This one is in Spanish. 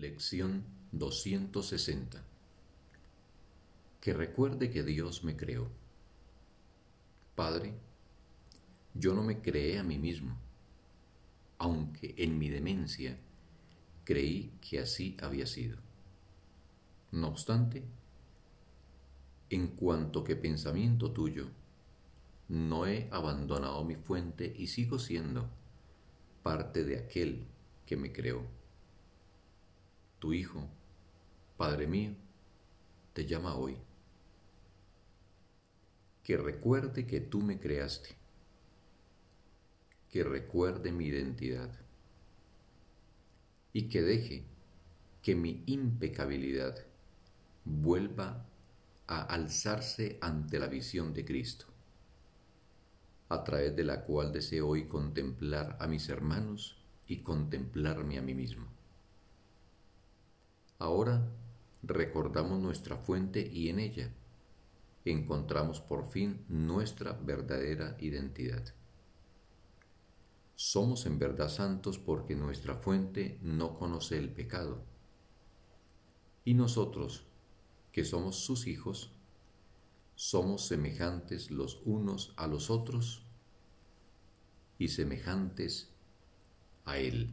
Lección 260 Que recuerde que Dios me creó. Padre, yo no me creé a mí mismo, aunque en mi demencia creí que así había sido. No obstante, en cuanto que pensamiento tuyo, no he abandonado mi fuente y sigo siendo parte de aquel que me creó. Tu Hijo, Padre mío, te llama hoy. Que recuerde que tú me creaste. Que recuerde mi identidad. Y que deje que mi impecabilidad vuelva a alzarse ante la visión de Cristo a través de la cual deseo hoy contemplar a mis hermanos y contemplarme a mí mismo. Ahora recordamos nuestra fuente y en ella encontramos por fin nuestra verdadera identidad. Somos en verdad santos porque nuestra fuente no conoce el pecado. Y nosotros, que somos sus hijos, somos semejantes los unos a los otros y semejantes a Él.